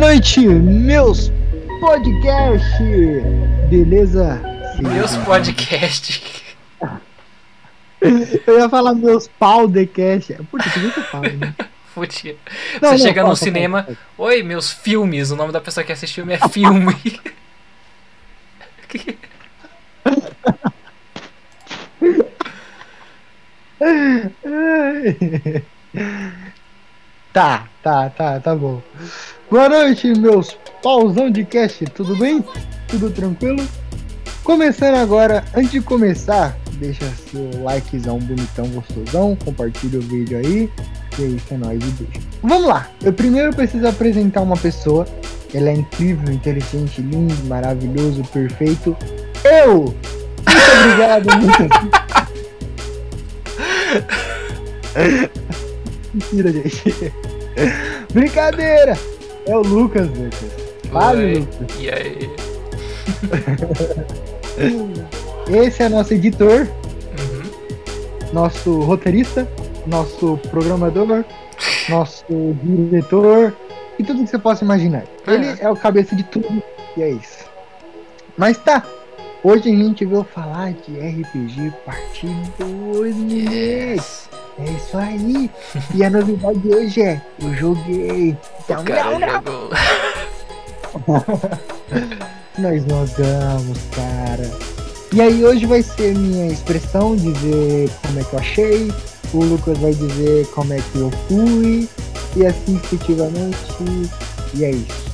Boa noite, meus podcast. Beleza? Meus podcast. Eu ia falar meus podcast. Puta, que eu falo, né? Podia. Não, Você não, chega fala, no fala, cinema. fala. Oi, meus filmes. O nome da pessoa que assiste filme é filme. Tá, tá, tá, tá bom. Boa noite, meus pauzão de cast, tudo bem? Tudo tranquilo? Começando agora, antes de começar, deixa seu likezão bonitão, gostosão, compartilha o vídeo aí. E é isso, é nóis e beijo. Vamos lá, eu primeiro preciso apresentar uma pessoa. Ela é incrível, inteligente, lindo, maravilhoso, perfeito. Eu! Muito obrigado, muito Mentira, gente. Brincadeira! É o Lucas, Lucas. Fale, Oi. Lucas. E aí? Esse é nosso editor, Uhum. nosso roteirista, nosso programador, nosso diretor e tudo que você possa imaginar. Ele É. é o cabeça de tudo e é isso. Mas tá. Hoje a gente veio falar de RPG Parte 2, moleque. Yes. É isso aí. E a novidade de hoje é: eu joguei. Então, O cara não, jogou. Nós jogamos, cara. E aí hoje vai ser minha expressão, dizer como é que eu achei. O Lucas vai dizer como é que eu fui. E assim sucessivamente. E é isso.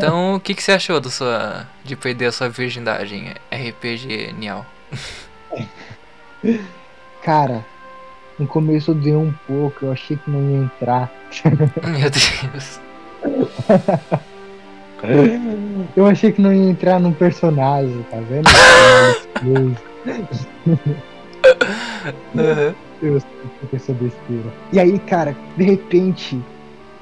Então, o que, que você achou da sua, de perder a sua virgindade RPG Nial? Cara, no começo deu um pouco, eu achei que não ia entrar. Meu Deus. Eu achei que não ia entrar num personagem, tá vendo? Uhum. Eu sei que essa besteira. E aí, cara, de repente,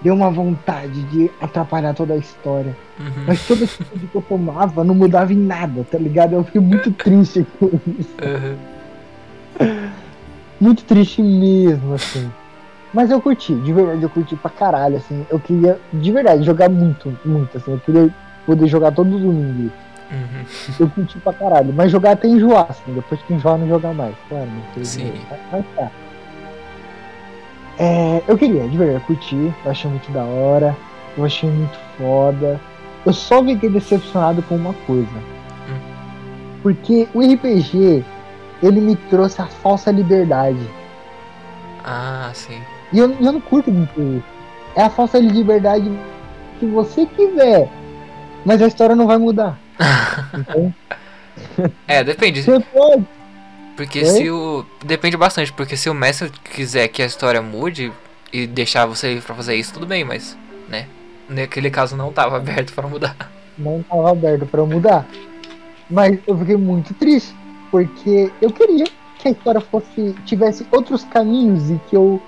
deu uma vontade de atrapalhar toda a história. Uhum. Mas toda atitude que eu tomava não mudava em nada, tá ligado? Eu fiquei muito triste com isso. Uhum. Muito triste mesmo, assim. Mas eu curti, de verdade, eu curti pra caralho, assim. Eu queria, de verdade, jogar muito, muito, assim. Eu queria poder jogar todo domingo. Uhum. Eu curti pra caralho. Mas jogar até enjoar, assim. Depois que enjoar, não jogar mais. Claro. Sim. Mas tá. É, eu queria, de verdade, eu curti. Eu achei muito da hora. Eu achei muito foda. Eu só fiquei decepcionado com uma coisa. Porque o RPG, ele me trouxe a falsa liberdade. Ah, sim. E eu, eu não curto muito isso. É a falsa liberdade que você quiser. Mas a história não vai mudar. Então, É, depende. você pode. Porque Oi? se o. Depende bastante, porque se o mestre quiser que a história mude e deixar você ir pra fazer isso, tudo bem, mas, né? Naquele caso não tava aberto pra mudar. Não estava aberto pra mudar. Mas eu fiquei muito triste. Porque eu queria que a história fosse. tivesse outros caminhos e que eu.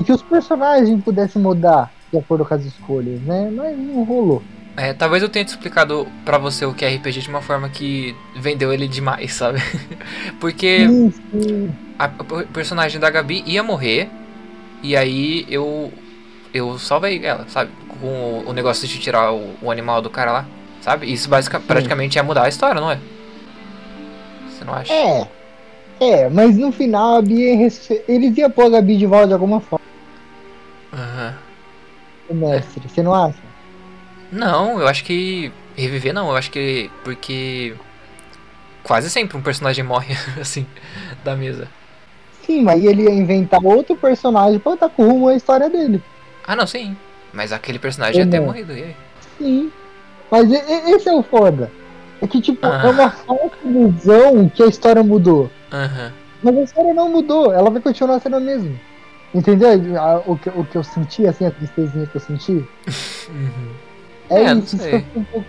E que os personagens pudessem mudar de acordo com as escolhas, né? Mas não rolou. É, talvez eu tenha te explicado pra você o que é RPG de uma forma que vendeu ele demais, sabe? Porque sim. a, o personagem da Gabi ia morrer e aí eu eu salvei ela, sabe? Com o, o negócio de tirar o, o animal do cara lá, sabe? Isso basica, praticamente ia mudar a história, não é? Você não acha? É. É, mas no final a Bia eles iam pôr a Gabi de volta de alguma forma, Aham. o mestre. Você não acha? Não, eu acho que reviver não, eu acho que porque quase sempre um personagem morre assim da mesa. Sim, mas ele ia inventar outro personagem pra dar rumo à história dele. Ah, não, sim. Mas aquele personagem ia ter Não. morrido. E aí? Sim. Mas esse é o foda. É que, tipo, Ah. é uma falsa ilusão que a história mudou. Aham. Mas a história não mudou, ela vai continuar sendo a mesma. Entendeu o que, o que eu senti, assim, a tristezinha que eu senti? Uhum. É, É, isso, eu um pouco.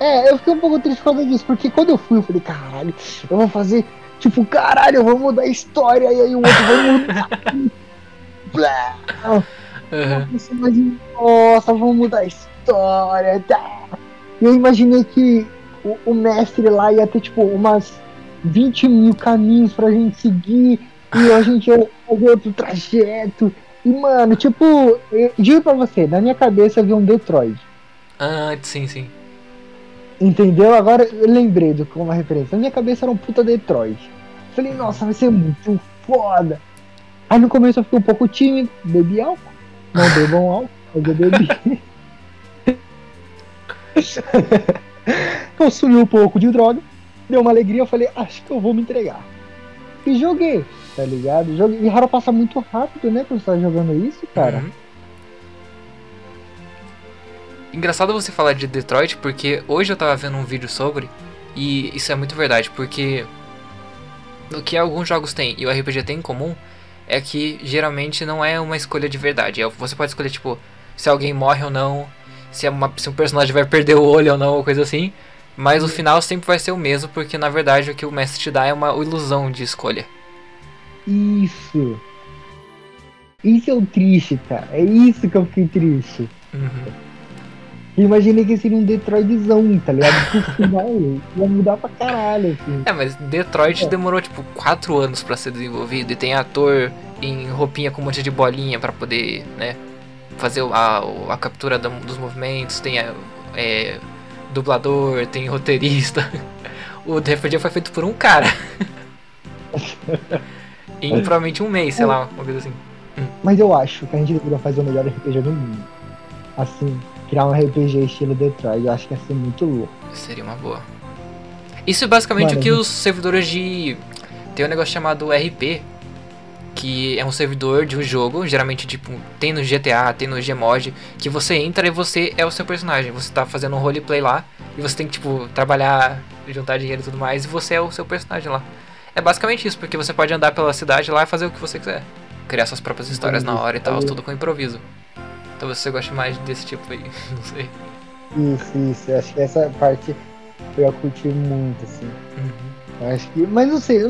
É, eu fiquei um pouco triste por causa disso, porque quando eu fui, eu falei, caralho, eu vou fazer, tipo, caralho, eu vou mudar a história, e aí o outro vai mudar. Blá. Imagina, nossa, vamos mudar a história. Tá. E eu imaginei que o, o mestre lá ia ter, tipo, umas 20 mil caminhos pra gente seguir. E a gente ia fazer outro trajeto. E, mano, tipo, eu digo pra você, na minha cabeça eu vi um Detroit. Ah, sim, sim. Entendeu? Agora eu lembrei do como uma referência. Na minha cabeça era um puta Detroit. Falei, nossa, vai ser muito foda. Aí no começo eu fiquei um pouco tímido, bebi álcool. Não bebam álcool, mas eu bebi. Consumi um pouco de droga, deu uma alegria, eu falei, acho que eu vou me entregar. E joguei, tá ligado? Joguei. E Haro passa muito rápido, né, quando você tá jogando isso, cara. Uhum. Engraçado você falar de Detroit, porque hoje eu tava vendo um vídeo sobre, e isso é muito verdade, porque o que alguns jogos têm e o RPG tem em comum é que geralmente não é uma escolha de verdade. É, você pode escolher, tipo, se alguém morre ou não, se, é uma, se um personagem vai perder o olho ou não, ou coisa assim. Mas o final sempre vai ser o mesmo, porque na verdade o que o mestre te dá é uma ilusão de escolha. Isso. Isso é o triste, cara. É isso que eu fiquei triste. Uhum. Imaginei que seria um Detroitzão, tá ligado? Pro final ia mudar pra caralho, assim. É, mas Detroit É. demorou tipo 4 anos pra ser desenvolvido e tem ator em roupinha com um monte de bolinha pra poder, né, fazer a, a captura da- dos movimentos, tem a- é, dublador, tem roteirista. O RPG foi feito por um cara. em provavelmente um mês, sei lá, uma coisa assim. Mas eu acho que a gente deveria fazer o melhor RPG do mundo. Assim, criar um RPG estilo Detroit. Eu acho que ia ser muito louco. Seria uma boa. Isso é basicamente Mano, o que gente- os servidores de. Tem um negócio chamado RP, que é um servidor de um jogo, geralmente tipo, tem no GTA, tem no Gmod, que você entra e você é o seu personagem. Você tá fazendo um roleplay lá e você tem que, tipo, trabalhar, juntar dinheiro e tudo mais, e você é o seu personagem lá. É basicamente isso, porque você pode andar pela cidade lá e fazer o que você quiser. Criar suas próprias histórias na hora e tal, tudo com improviso. Então você gosta mais desse tipo aí, não sei. Isso, isso. Eu acho que essa parte eu ia curtir muito, assim. Uhum. Acho que. Mas não sei,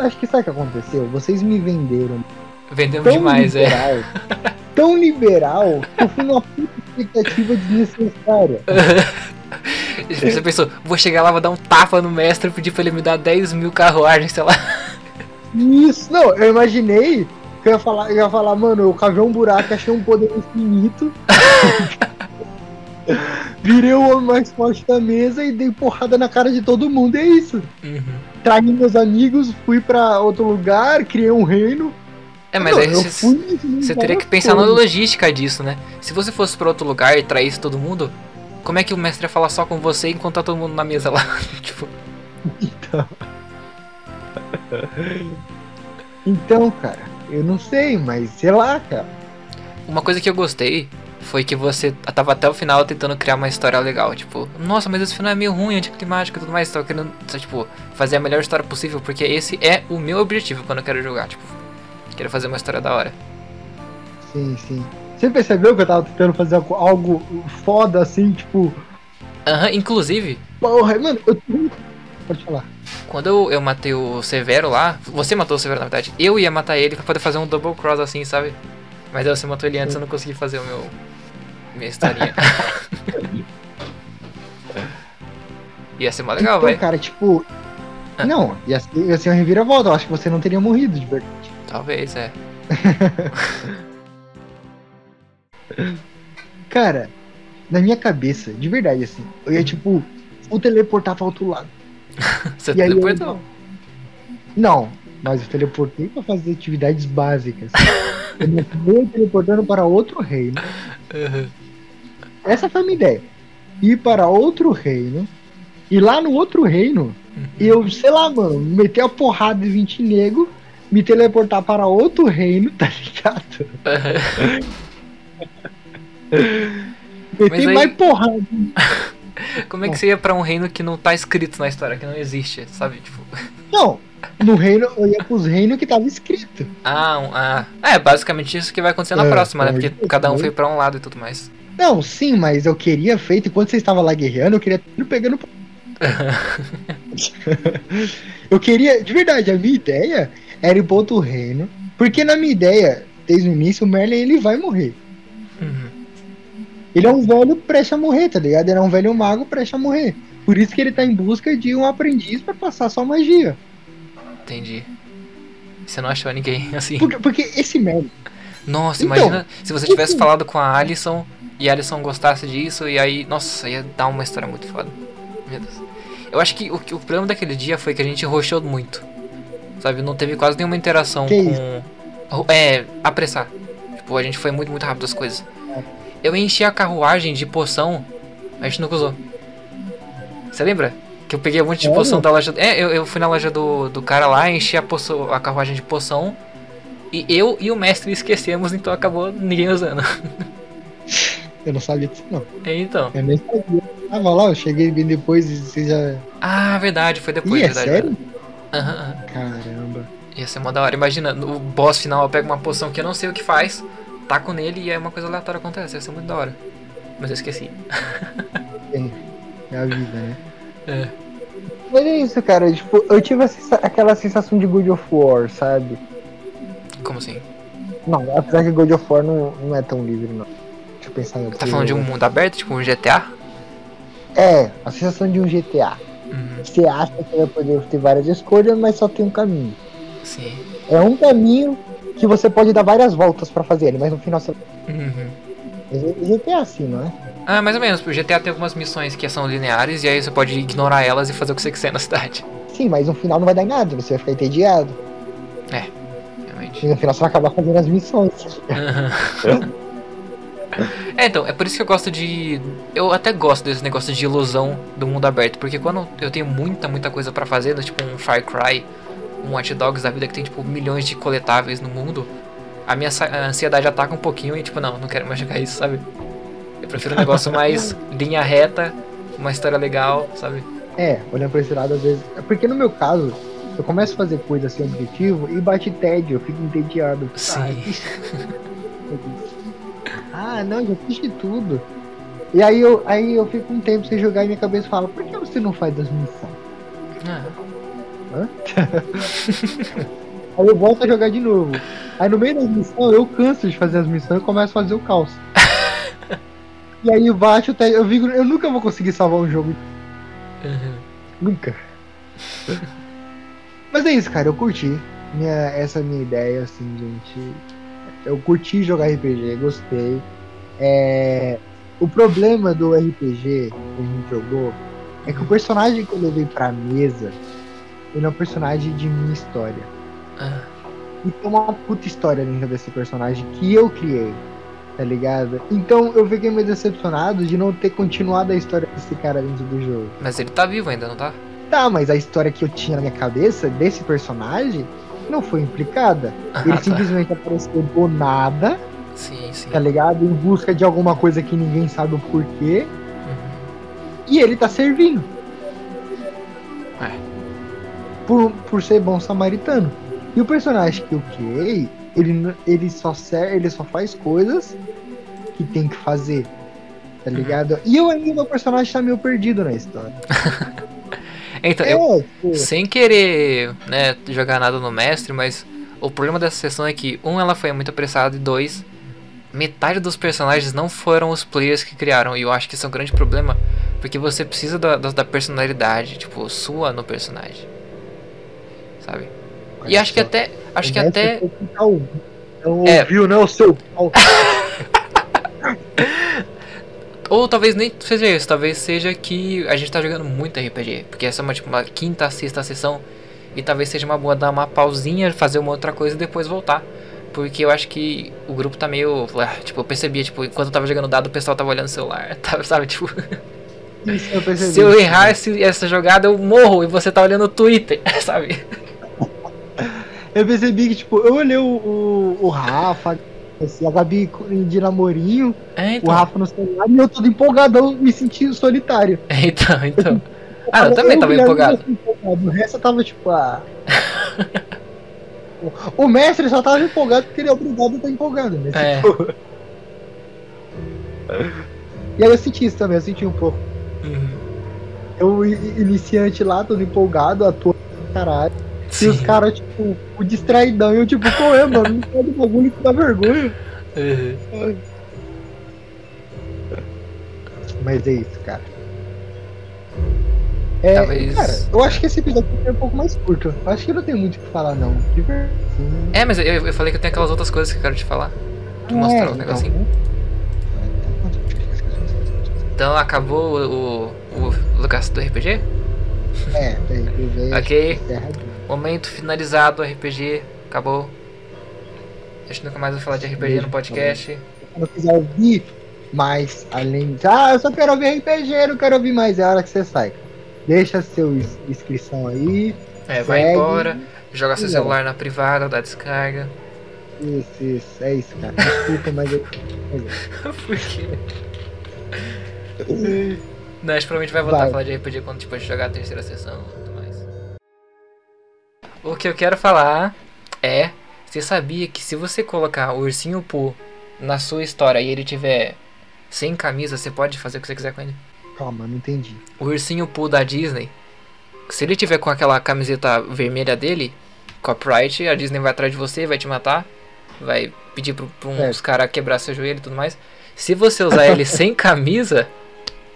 acho que sabe o que aconteceu? Vocês me venderam Vendemos tão demais, é. liberal, tão liberal, que eu fui numa puta expectativa desnecessária. Você pensou, vou chegar lá, vou dar um tapa no mestre e pedir pra ele me dar 10 mil carruagens, sei lá. Isso, não, eu imaginei eu ia falar, eu ia falar, mano, eu cavei um buraco, achei um poder infinito. Virei o homem mais forte da mesa e dei porrada na cara de todo mundo, é isso. Uhum. Traí meus amigos, fui pra outro lugar, criei um reino. É, mas Não, aí você teria que pensar na coisas. logística disso, né? Se você fosse pra outro lugar e traísse todo mundo, como é que o mestre ia falar só com você enquanto tá todo mundo na mesa lá? tipo, Então, cara, eu não sei, mas sei lá, cara. uma coisa que eu gostei foi que você tava até o final tentando criar uma história legal. Tipo, nossa, mas esse final é meio ruim, anticlimático e tudo mais. Tava querendo, tipo, fazer a melhor história possível, porque esse é o meu objetivo quando eu quero jogar. Tipo, quero fazer uma história da hora. Sim, sim. Você percebeu que eu tava tentando fazer algo- foda assim, tipo, Aham, inclusive, porra, mano, eu. Pode falar. Quando eu, eu matei o Severo lá, você matou o Severo na verdade, eu ia matar ele pra poder fazer um double cross assim, sabe? Mas aí você matou ele antes, eu não consegui fazer o meu. minha historinha. ia ser mó legal, então, vai. cara, tipo. Ah. Não, ia ser, ia ser uma reviravolta. Eu acho que você não teria morrido de verdade. Talvez, é. Cara, na minha cabeça, de verdade, assim, eu ia, tipo, o teleportar pra outro lado. Você E aí eu- teleportou. Não, mas eu teleportei pra fazer atividades básicas. eu me fui teleportando para outro reino. Uhum. Essa foi a minha ideia. Ir para outro reino. E lá no outro reino, eu, sei lá, mano, meter a porrada de 20 nego, me teleportar para outro reino, tá ligado? Uhum. Meter aí- mais porrada. Como é que você ia pra um reino que não tá escrito na história, que não existe, sabe? Tipo. Não, no reino, eu ia pros reinos que tava escrito. Ah, um, ah. É, basicamente isso que vai acontecer na É, próxima, né? é, Porque cada um é. foi pra um lado e tudo mais. Não, sim, mas eu queria feito, enquanto você estava lá guerreando, eu queria tudo pegando. eu queria, de verdade, a minha ideia era ir pro outro reino. Porque na minha ideia, desde o início, o Merlin ele vai morrer. Ele é um velho prestes a morrer, tá ligado? Ele é um velho mago prestes a morrer. Por isso que ele tá em busca de um aprendiz pra passar sua magia. Entendi. Você não achou ninguém assim? Porque, porque esse Merlin, Nossa, Então, imagina se você tivesse assim- falado com a Alison e a Alison gostasse disso e aí, nossa, ia dar uma história muito foda. Meu Deus. Eu acho que o, o problema daquele dia foi que a gente roxou muito. Sabe, não teve quase nenhuma interação Que com. É, apressar. Tipo, a gente foi muito, muito rápido as coisas. Eu enchi a carruagem de poção, a gente nunca usou. Você lembra? Que eu peguei um monte de poção da loja. É, eu, eu fui na loja do, do cara lá, enchi a, poção, a carruagem de poção. E eu e o mestre esquecemos, então acabou ninguém usando. Eu não sabia disso, não. É, então. Eu nem sabia. Tava lá, eu cheguei bem depois e você já. Ah, verdade, foi depois, Ih, é verdade. sério? Aham, aham. Caramba. Ia ser mó da hora. Imagina, o boss final pega uma poção que eu não sei o que faz, taco nele e aí uma coisa aleatória acontece. Ia ser muito da hora. Mas eu esqueci. É a vida, né? É. Mas é isso, cara. Tipo, eu tive sensa- aquela sensação de God of War, sabe? Como assim? Não, apesar que God of War não, não é tão livre, não. Deixa eu pensar em outro Tá falando de um mundo aberto, tipo um GTA? É, a sensação de um GTA. Uhum, Você acha que vai poder ter várias escolhas, mas só tem um caminho. sim. É um caminho que você pode dar várias voltas pra fazer ele, mas no final você. Uhum. GTA é assim, não é? Ah, mais ou menos. O GTA tem algumas missões que são lineares e aí você pode ignorar elas e fazer o que você quiser na cidade. Sim, mas no final não vai dar em nada, você vai ficar entediado. Realmente. E no final você vai acabar fazendo as missões. É, então, é por isso que eu gosto de. Eu até gosto desse negócio de ilusão do mundo aberto, porque quando eu tenho muita, muita coisa pra fazer, tipo um Far Cry, um Watch Dogs da vida que tem tipo milhões de coletáveis no mundo, a minha ansiedade ataca um pouquinho e tipo, não, não quero mais jogar isso, sabe? Eu prefiro um negócio mais linha reta, uma história legal, sabe? É, olhando pra esse lado, às vezes. é Porque no meu caso, eu começo a fazer coisa sem objetivo e bate tédio, eu fico entediado. Sim. Ah, não, já fiz de tudo. E aí eu, aí eu fico um tempo sem jogar e minha cabeça fala, por que você não faz as missões? Ah, Aí eu volto a jogar de novo. Aí no meio das missões eu canso de fazer as missões e começo a fazer o caos. e aí bate o tédio. Eu, fico, eu nunca vou conseguir salvar um jogo. uhum. Nunca. Mas é isso, cara, eu curti. Minha, essa é minha ideia, assim, gente. Eu curti jogar RPG, gostei. É, o problema do RPG que a gente jogou é que o personagem que eu levei pra mesa, ele é um personagem de minha história. Ah, E tem uma puta história dentro desse personagem que eu criei, tá ligado? Então eu fiquei meio decepcionado de não ter continuado a história desse cara dentro do jogo. Mas ele tá vivo ainda, não tá? Tá, mas a história que eu tinha na minha cabeça desse personagem não foi implicada. Ele Ah, tá. simplesmente apareceu do nada, Sim, sim. tá ligado? Em busca de alguma coisa que ninguém sabe o porquê. Uhum. E ele tá servindo. Por, por ser bom samaritano. E o personagem que eu criei, ele, ele, só serve, ele só faz coisas que tem que fazer. Tá Uhum. ligado? E eu ainda, meu personagem tá meio perdido na história. Então, eu, É, tipo, sem querer né, jogar nada no mestre, mas o problema dessa sessão é que, um, ela foi muito apressada, e dois, metade dos personagens não foram os players que criaram. E eu acho que isso é um grande problema, porque você precisa da, da, da personalidade, tipo, sua no personagem. Sabe? E acho que até. Acho que até. Não É. ouviu, né, o seu? Ou talvez nem seja isso, talvez seja que a gente tá jogando muito RPG. Porque essa é uma, tipo, uma quinta, sexta sessão. E talvez seja uma boa dar uma pausinha, fazer uma outra coisa e depois voltar. Porque eu acho que o grupo tá meio. ah, Tipo, eu percebia, tipo, enquanto eu tava jogando dado, o pessoal tava olhando o celular. Tava, sabe, tipo, Isso eu percebi. se eu errar esse- essa jogada, eu morro e você tá olhando o Twitter, sabe? Eu percebi que, tipo, eu olhei o, o, o Rafa, assim, a Gabi de namorinho, É, o então. Rafa no celular, e eu todo empolgadão, me sentindo solitário. Então, então. Ah, eu também tava Guilherme, empolgado. tava empolgado. O resto eu tava, tipo, ah... O- O mestre só tava empolgado porque ele é obrigado a estar empolgado, né? É. Tipo... E aí eu senti isso também, eu senti um pouco. Uhum. Eu, iniciante lá, todo empolgado, atuando pra caralho. E os Sim. caras, tipo, o distraidão. E eu, tipo, qual é, mano? Não o bagulho que dá vergonha. Uhum. Mas é isso, cara. É, Talvez- cara, eu acho que esse episódio é um pouco mais curto. Eu acho que não tem muito o que falar, não. De verdade. É, mas eu, eu falei que eu tenho aquelas outras coisas que eu quero te falar. mostrar É, o então, negocinho. Então acabou o, o, o lugar do RPG? É, tem que ver. Ok. Momento finalizado, RPG. Acabou. A gente nunca mais vai falar de RPG no podcast. Quando quiser ouvir mais, além de. Ah, eu só quero ouvir RPG, não quero ouvir mais. É a hora que você sai. Deixa seu ins- inscrição aí. É, vai segue. embora, joga seu Não. celular na privada, dá descarga. Isso, isso. É isso, cara. Desculpa, mas eu. Por quê? Não, a gente provavelmente vai voltar Vai. a falar de RPG quando tipo, a gente jogar a terceira sessão. O que eu quero falar é. Você sabia que se você colocar o ursinho Pooh na sua história e ele tiver sem camisa, você pode fazer o que você quiser com ele? Calma, não entendi. O ursinho Pooh da Disney, se ele tiver com aquela camiseta vermelha dele, copyright, a Disney vai atrás de você, vai te matar, vai pedir pro, pra uns caras quebrar seu joelho e tudo mais. Se você usar ele sem camisa,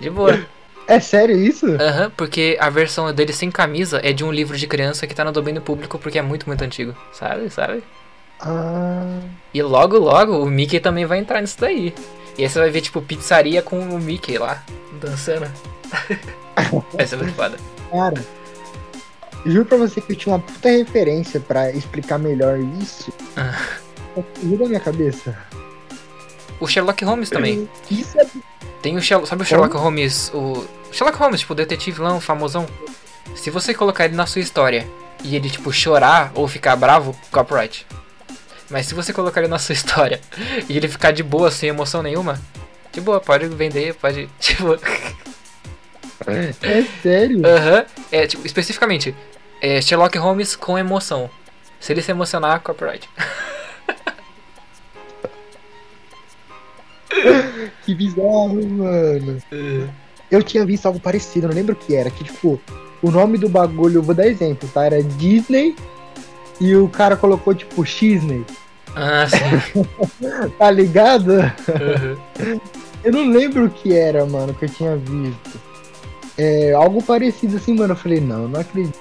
de boa. É sério isso? Aham, porque a versão dele sem camisa é de um livro de criança que tá no domínio público porque é muito, muito antigo. Sabe, sabe? Ah. E logo, logo o Mickey também vai entrar nisso daí. E aí você vai ver, tipo, pizzaria com o Mickey lá, dançando. vai ser muito foda. Cara, juro pra você que eu tinha uma puta referência pra explicar melhor isso. Ah. Fugiu da minha cabeça. O Sherlock Holmes também. Isso é. Tem o Sherlock, sabe o Sherlock Holmes, o Sherlock Holmes, tipo, o detetive lá, um famosão. Se você colocar ele na sua história e ele, tipo, chorar ou ficar bravo, copyright. Mas se você colocar ele na sua história e ele ficar de boa, sem emoção nenhuma, de boa, pode vender, pode, tipo... É sério? Aham, é, tipo, especificamente, é Sherlock Holmes com emoção. Se ele se emocionar, copyright. Que bizarro, mano. Eu tinha visto algo parecido, não lembro o que era. Que tipo, o nome do bagulho, eu vou dar exemplo, tá? Era Disney e o cara colocou tipo Xney. Ah, sim. Tá ligado? Aham. Eu não lembro o que era, mano, que eu tinha visto. É, algo parecido assim, mano. Eu falei, não, não acredito.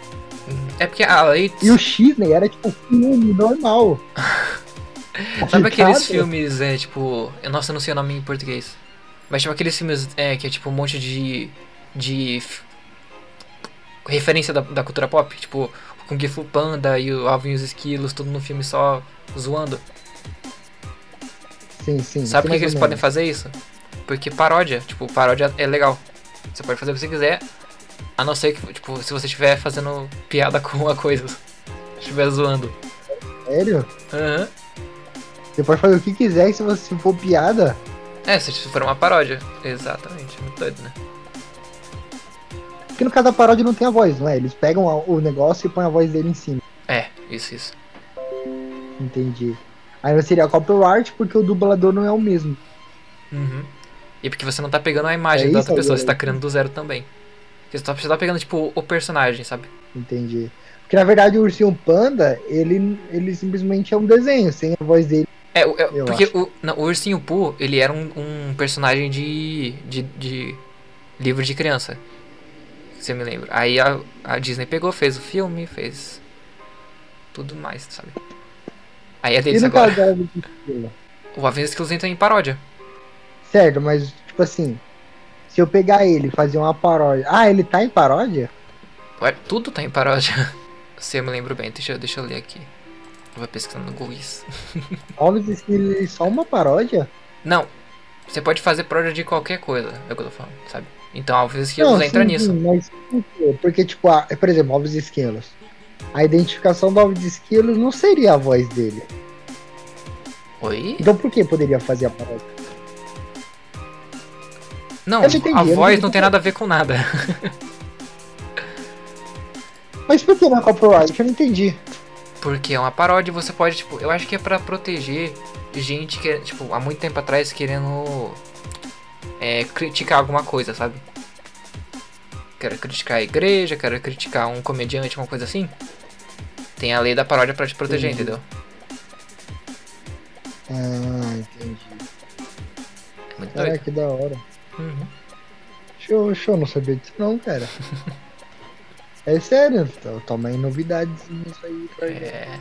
É porque a lei... E o Xney era tipo filme normal. Sabe aqueles filmes, é, tipo. Nossa, eu não sei o nome em português. Mas tipo aqueles filmes é, que é tipo um monte de. de. referência da, da cultura pop. Tipo, o Kung Fu Panda e o Alvin e os Esquilos, tudo no filme só zoando. Sim, sim. Sabe por que, eles podem fazer isso? Porque paródia, tipo, paródia é legal. Você pode fazer o que você quiser, a não ser que, tipo, se você estiver fazendo piada com a coisa. Estiver zoando. Sério? Aham. Você pode fazer o que quiser e se você for piada. É, se for uma paródia. Exatamente, muito doido, né? Porque no caso da paródia não tem a voz, não é? Eles pegam o negócio e põem a voz dele em cima. É, isso, isso. Entendi. Aí não seria copyright porque o dublador não é o mesmo. Uhum. E porque você não tá pegando a imagem É da outra pessoa, você tá criando do zero também. Você tá, você tá pegando, tipo, o personagem, sabe? Entendi. Porque na verdade o ursinho panda, ele, ele simplesmente é um desenho, sem a voz dele. É, é, porque acho. o, não, o Ursinho Pooh, ele era um, um personagem de, de, de livro de criança. Se eu me lembro. Aí a, a Disney pegou, fez o filme, fez tudo mais, sabe? Aí é deles no agora. O Avenida Esquilos entra em paródia. Certo, mas tipo assim, se eu pegar ele e fazer uma paródia. Ah, ele tá em paródia? Ué, tudo tá em paródia. Se eu me lembro bem, deixa, deixa eu ler aqui. Vou pesquisando no Google isso. Alves Esquilo é só uma paródia? Não, você pode fazer paródia de qualquer coisa, é o que eu tô falando, sabe? Então Alves Esquilos Não, entra sim, nisso. mas? Porque, tipo, a- por exemplo, Alves Esquilos. A identificação do Alves Esquilos não seria a voz dele. Oi? Então por que poderia fazer a paródia? Não, não entendi, a não voz entendi. não tem nada a ver com nada. Mas por que não é copyright? Eu não entendi. Porque é uma paródia e você pode, tipo, eu acho que é pra proteger gente que, tipo, há muito tempo atrás querendo é, criticar alguma coisa, sabe? Quero criticar a igreja, quero criticar um comediante, uma coisa assim. Tem a lei da paródia pra te proteger, Entendi. entendeu? Ah, entendi. É muito Caraca, doido. que da hora. Uhum. Show, show, não sabia disso não, cara. É sério, to- toma aí novidades nisso aí pra gente. É.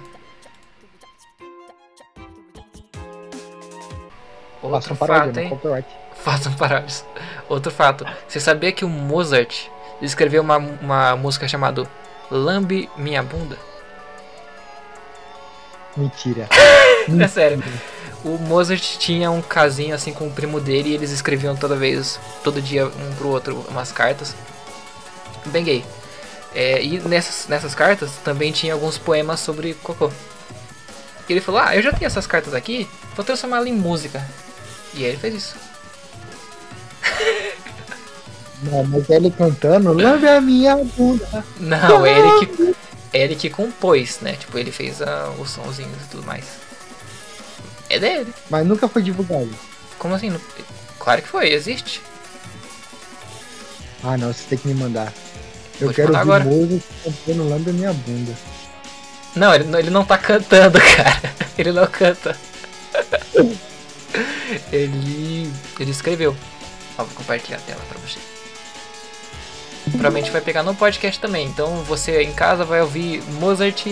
Outro Façam paródia, fato, né? hein? Façam parádios. Outro fato. Você sabia que o Mozart escreveu uma, uma música chamada Lambe Minha Bunda? Mentira. É sério. O Mozart tinha um casinho assim com o primo dele e eles escreviam toda vez, todo dia um pro outro umas cartas. Bem gay. É, e nessas, nessas cartas também tinha alguns poemas sobre cocô. E ele falou: Ah, eu já tenho essas cartas aqui, vou transformá-las em música. E aí ele fez isso. Não, mas ele cantando, lambe a minha bunda. Não, é ele que, é ele que compôs, né? Tipo, ele fez ah, os sonzinhos e tudo mais. É dele. Mas nunca foi divulgado. Como assim? Claro que foi, existe. Ah, não, você tem que me mandar. Eu Vou quero ouvir agora. música cantando lambe a minha bunda. Não, ele, não- ele não tá cantando, cara. Ele não canta. Ele. Ele escreveu. Ó, vou compartilhar a tela pra você. Provavelmente vai pegar no podcast também. Então você em casa vai ouvir Mozart,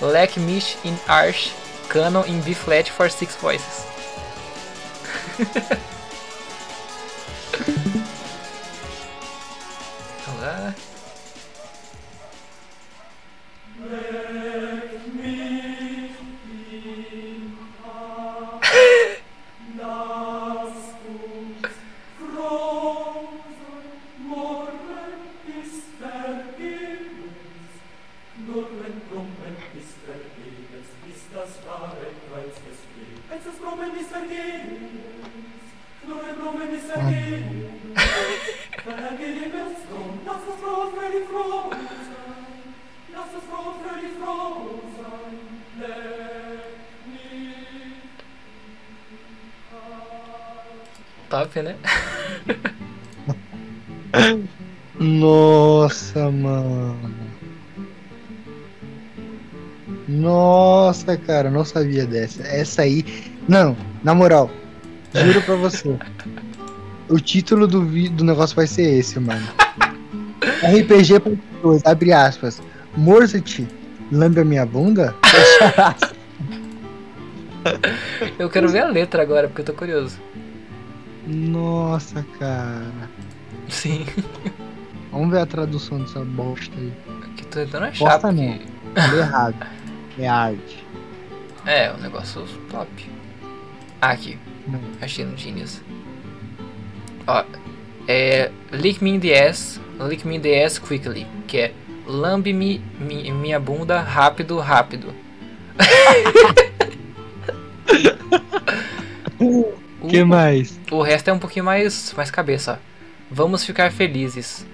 Lack mich in Arsch, Canon in B flat for six voices. Nossa, mano. Nossa, cara, não sabia dessa. Essa aí. Não, na moral, juro pra você. O título do, do negócio vai ser esse, mano. RPG abre aspas. Mozart, lambe a minha bunda? Eu quero ver a letra agora, porque eu tô curioso. Nossa, cara. Sim. Vamos ver a tradução dessa bosta aí. Aqui tô tentando achar, Bosta não. porque... Falei errado. É arte. É, um negócio top. Ah, aqui. Não. Achei no Genius. Ó, é... Lick me in the ass, lick me in the ass quickly. Que é... Lambe-me mi- minha bunda rápido, rápido. O que mais? O resto é um pouquinho mais, mais cabeça. Vamos ficar felizes.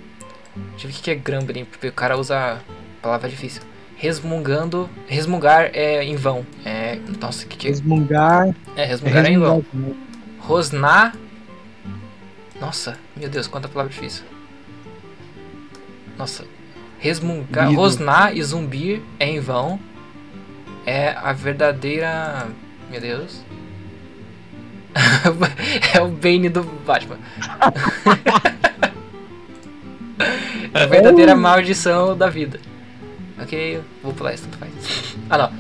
Deixa eu ver o que é grumbling, porque o cara usa palavra difícil. Resmungando. Resmungar é em vão. É. Nossa, que que é? Resmungar. É, resmungar é em vão. Rosnar. Nossa, meu Deus, quanta palavra difícil. Nossa. Resmungar. Zumbido. Rosnar e zumbir é em vão. É a verdadeira. Meu Deus. é o Bane do Batman. é a verdadeira maldição da vida. Ok, vou pular isso, tanto faz. Ah, não.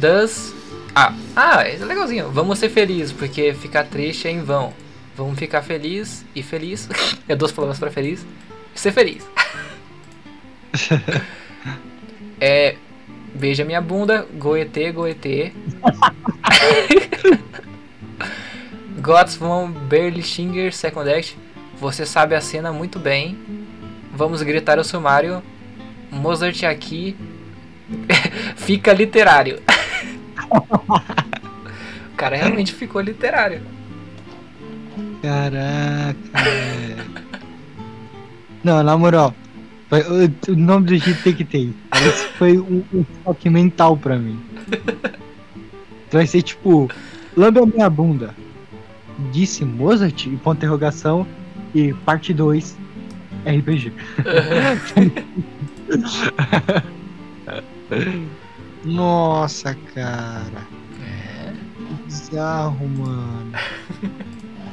Does. Ah, ah, é legalzinho. Vamos ser felizes, porque ficar triste é em vão. Vamos ficar feliz e feliz. é duas palavras para feliz. Ser feliz. é. Beija minha bunda, goetê, goetê. Gotts von Berlichinger Second Act. Você sabe a cena muito bem. Vamos gritar o sumário. Mozart aqui. Fica literário. o cara realmente ficou literário. Caraca. Não, na moral. foi- O, o nome do jeito tem que ter. Esse foi um, um choque mental pra mim. Então vai ser tipo. Lambe a minha bunda. Disse Mozart? E ponto de interrogação. E parte 2. RPG. Nossa, cara. É. Que bizarro, mano.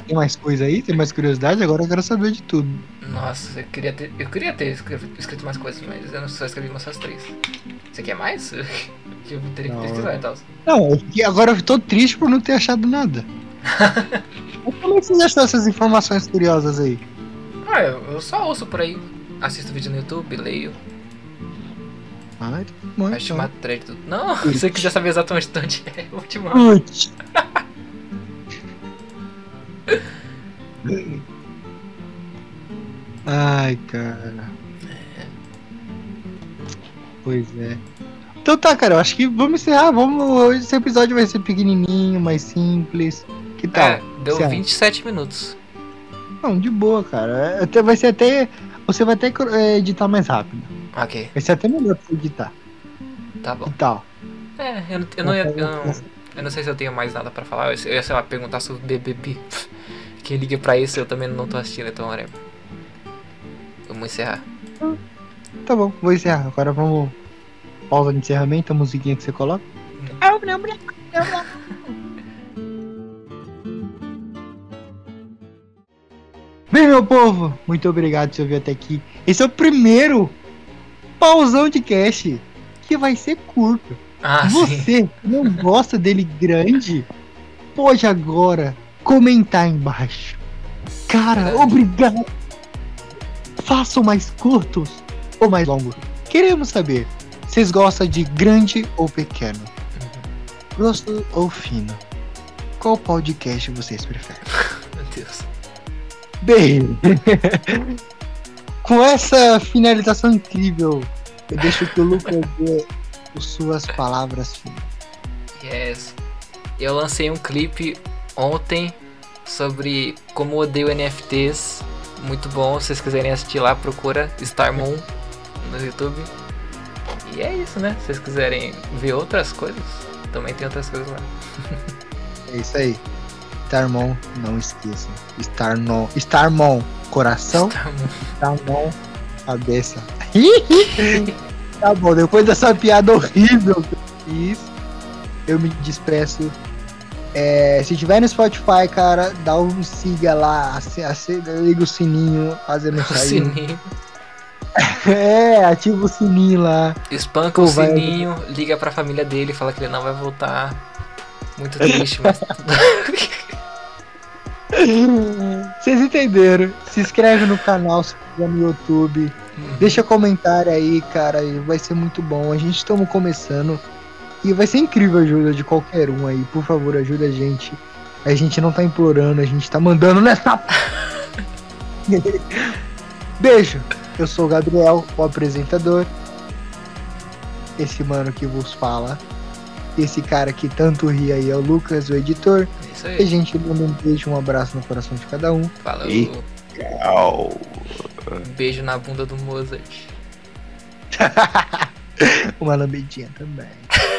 Tem mais coisa aí? Tem mais curiosidade? Agora eu quero saber de tudo. Nossa, eu queria ter, eu queria ter escrito mais coisas, mas eu não só escrevi umas essas três. Você quer mais? Que eu teria que Não. pesquisar e tal. Não, agora eu tô triste por não ter achado nada. Como é que você achou essas informações curiosas aí? Ah, eu, eu só ouço por aí. Assisto vídeo no YouTube, leio. Ah, muito Vai chamar thread do... Não, se você quiser saber exatamente onde é, eu te. Putz. Ai, cara. Pois é. Então tá, cara, eu acho que vamos encerrar. Vamos, hoje esse episódio vai ser pequenininho, mais simples. Que tal? É, deu acha? 27 minutos. Não, de boa, cara. É, até- Vai ser até. Você vai até é, editar mais rápido. Ok, Vai ser até melhor pra você editar. tá bom. Que tal? É, eu, não- eu não ia. Eu não, eu não sei se eu tenho mais nada pra falar. Eu, ia, sei lá, perguntar sobre BBB. Quem liga pra isso eu também não tô assistindo, então whatever. Vamos encerrar. Tá bom, vou encerrar. Agora vamos. Pausa de encerramento, a musiquinha que você coloca. Bem, meu povo, muito obrigado por você ouvir até aqui. Esse é o primeiro pausão de cast que vai ser curto. Ah, sim. Você que não gosta dele grande, pode agora comentar embaixo. Cara, obrigado. Façam mais curtos ou mais longos. Queremos saber, vocês gostam de grande ou pequeno? Grosso ou fino? Qual podcast vocês preferem? Meu Deus. Bem, com essa finalização incrível, eu deixo que o Lucas dê as suas palavras finais. Yes. Eu lancei um clipe ontem sobre como eu odeio NFTs. Muito bom. Se vocês quiserem assistir lá, procura Star Moon no YouTube. E é isso, né? Se vocês quiserem ver outras coisas, também tem outras coisas lá. É isso aí. Starmon, não esqueçam. Starmon, Starmon, coração. Starmon, cabeça. tá bom, depois dessa piada horrível que eu fiz, eu me despeço. É, se tiver no Spotify, cara, dá um siga lá, liga o sininho, fazendo O sininho. É, ativa o sininho lá. Espanca Pô, o vai- sininho, liga pra família dele, fala que ele não vai voltar. Muito triste, mas. Vocês entenderam? Se inscreve no canal se no YouTube. Deixa comentário aí, cara. Vai ser muito bom. A gente estamos começando. E vai ser incrível a ajuda de qualquer um aí. Por favor, ajuda a gente. A gente não tá implorando, a gente tá mandando nessa. Beijo. Eu sou o Gabriel, o apresentador. Esse mano que vos fala. Esse cara que tanto ri aí é o Lucas, o editor. É isso E a aí. gente manda um beijo, um abraço no coração de cada um. Falou. E- Um beijo na bunda do Mozart. Uma lambidinha também.